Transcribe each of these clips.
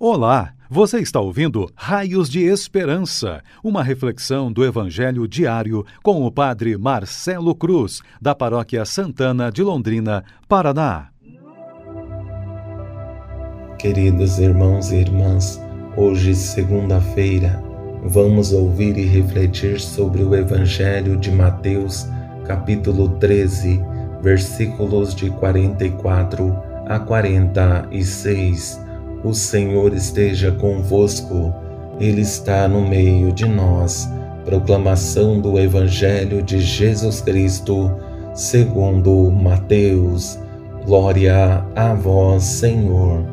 Olá, você está ouvindo Raios de Esperança, uma reflexão do Evangelho diário com o Padre Marcelo Cruz, da Paróquia Santana de Londrina, Paraná. Queridos irmãos e irmãs, hoje, segunda-feira, vamos ouvir e refletir sobre o Evangelho de Mateus, capítulo 13, versículos de 44 a 46 o Senhor esteja convosco, Ele está no meio de nós. Proclamação do Evangelho de Jesus Cristo, segundo Mateus. Glória a vós, Senhor.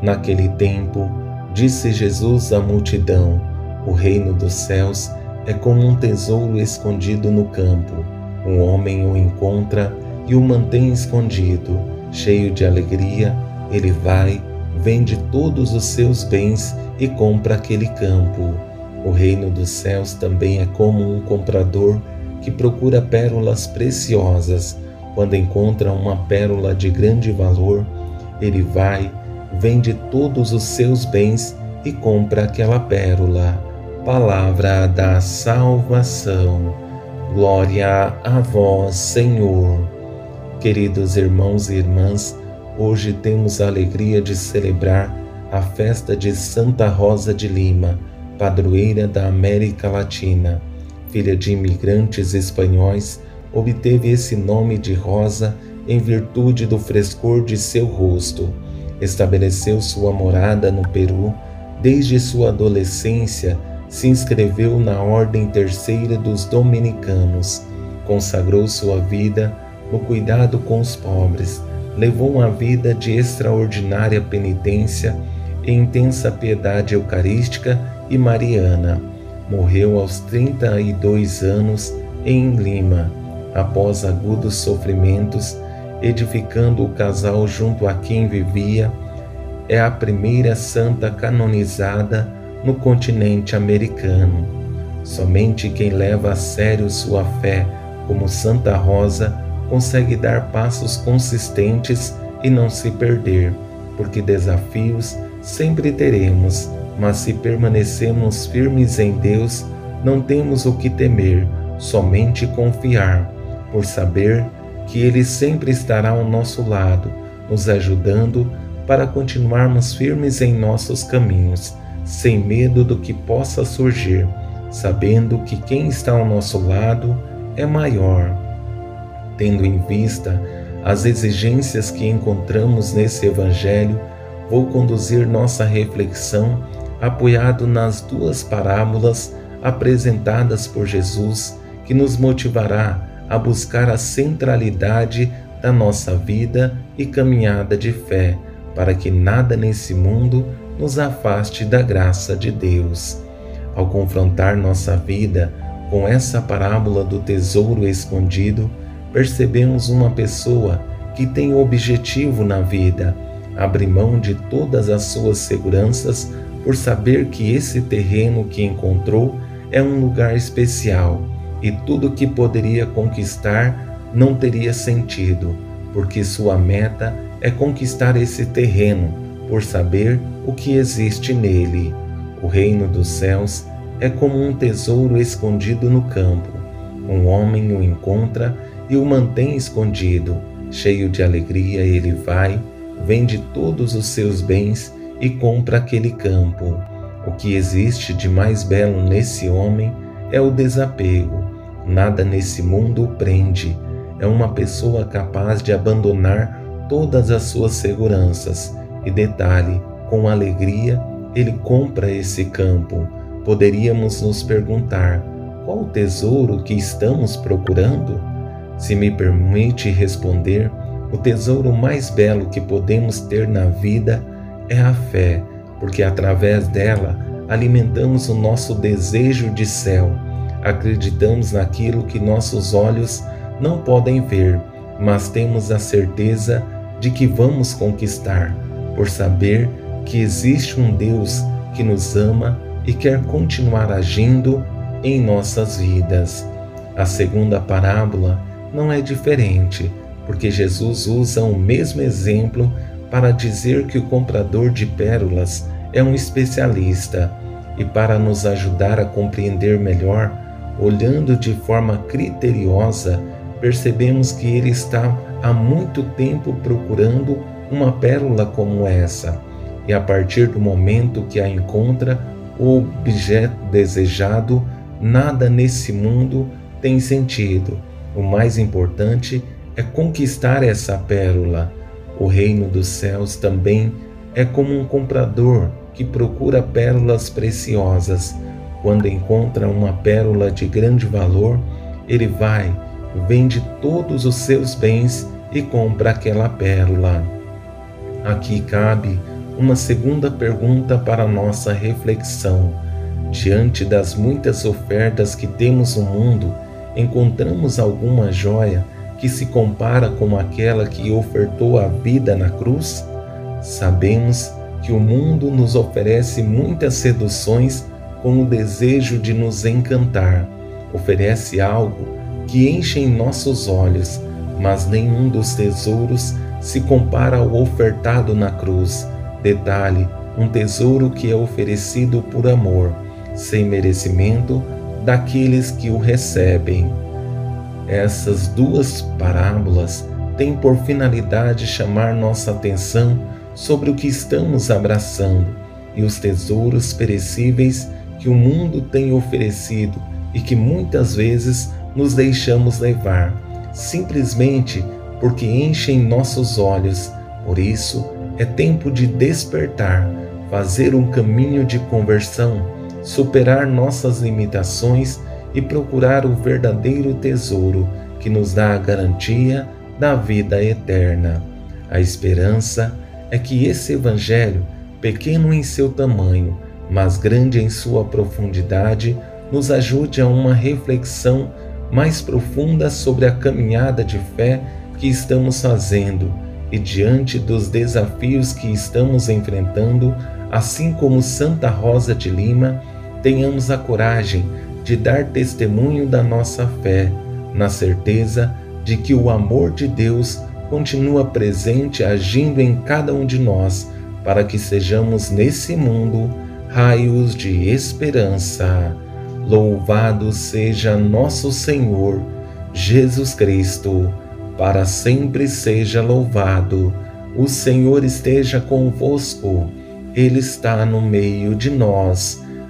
Naquele tempo, disse Jesus à multidão: O reino dos céus é como um tesouro escondido no campo. Um homem o encontra e o mantém escondido. Cheio de alegria, ele vai vende todos os seus bens e compra aquele campo. O reino dos céus também é como um comprador que procura pérolas preciosas. Quando encontra uma pérola de grande valor, ele vai, vende todos os seus bens e compra aquela pérola. Palavra da salvação. Glória a vós, Senhor. Queridos irmãos e irmãs, Hoje temos a alegria de celebrar a festa de Santa Rosa de Lima, padroeira da América Latina. Filha de imigrantes espanhóis, obteve esse nome de Rosa em virtude do frescor de seu rosto. Estabeleceu sua morada no Peru. Desde sua adolescência, se inscreveu na Ordem Terceira dos Dominicanos. Consagrou sua vida no cuidado com os pobres levou uma vida de extraordinária penitência e intensa piedade eucarística e mariana. Morreu aos 32 anos em Lima, após agudos sofrimentos, edificando o casal junto a quem vivia. É a primeira santa canonizada no continente americano. Somente quem leva a sério sua fé, como Santa Rosa, consegue dar passos consistentes e não se perder, porque desafios sempre teremos, mas se permanecemos firmes em Deus, não temos o que temer, somente confiar, por saber que Ele sempre estará ao nosso lado, nos ajudando para continuarmos firmes em nossos caminhos, sem medo do que possa surgir, sabendo que quem está ao nosso lado é maior Tendo em vista as exigências que encontramos nesse Evangelho, vou conduzir nossa reflexão apoiado nas duas parábolas apresentadas por Jesus, que nos motivará a buscar a centralidade da nossa vida e caminhada de fé, para que nada nesse mundo nos afaste da graça de Deus. Ao confrontar nossa vida com essa parábola do tesouro escondido, percebemos uma pessoa que tem objetivo na vida, abre mão de todas as suas seguranças por saber que esse terreno que encontrou é um lugar especial e tudo que poderia conquistar não teria sentido, porque sua meta é conquistar esse terreno por saber o que existe nele. O reino dos céus é como um tesouro escondido no campo. Um homem o encontra e o mantém escondido. Cheio de alegria, ele vai, vende todos os seus bens e compra aquele campo. O que existe de mais belo nesse homem é o desapego. Nada nesse mundo o prende. É uma pessoa capaz de abandonar todas as suas seguranças. E detalhe, com alegria, ele compra esse campo. Poderíamos nos perguntar: qual o tesouro que estamos procurando? Se me permite responder, o tesouro mais belo que podemos ter na vida é a fé, porque através dela alimentamos o nosso desejo de céu. Acreditamos naquilo que nossos olhos não podem ver, mas temos a certeza de que vamos conquistar, por saber que existe um Deus que nos ama e quer continuar agindo em nossas vidas. A segunda parábola não é diferente, porque Jesus usa o mesmo exemplo para dizer que o comprador de pérolas é um especialista e para nos ajudar a compreender melhor, olhando de forma criteriosa, percebemos que ele está há muito tempo procurando uma pérola como essa, e a partir do momento que a encontra, o objeto desejado, nada nesse mundo tem sentido. O mais importante é conquistar essa pérola. O reino dos céus também é como um comprador que procura pérolas preciosas. Quando encontra uma pérola de grande valor, ele vai, vende todos os seus bens e compra aquela pérola. Aqui cabe uma segunda pergunta para nossa reflexão. Diante das muitas ofertas que temos no mundo, encontramos alguma joia que se compara com aquela que ofertou a vida na cruz? Sabemos que o mundo nos oferece muitas seduções com o desejo de nos encantar. Oferece algo que enche em nossos olhos, mas nenhum dos tesouros se compara ao ofertado na cruz. Detalhe: um tesouro que é oferecido por amor, sem merecimento daqueles que o recebem. Essas duas parábolas têm por finalidade chamar nossa atenção sobre o que estamos abraçando e os tesouros perecíveis que o mundo tem oferecido e que muitas vezes nos deixamos levar, simplesmente porque enchem nossos olhos. Por isso, é tempo de despertar, fazer um caminho de conversão, superar nossas limitações e procurar o verdadeiro tesouro que nos dá a garantia da vida eterna. A esperança é que esse Evangelho, pequeno em seu tamanho, mas grande em sua profundidade, nos ajude a uma reflexão mais profunda sobre a caminhada de fé que estamos fazendo e diante dos desafios que estamos enfrentando, assim como Santa Rosa de Lima, tenhamos a coragem de dar testemunho da nossa fé, na certeza de que o amor de Deus continua presente agindo em cada um de nós, para que sejamos nesse mundo raios de esperança. Louvado seja nosso Senhor Jesus Cristo, para sempre seja louvado. O Senhor esteja convosco, Ele está no meio de nós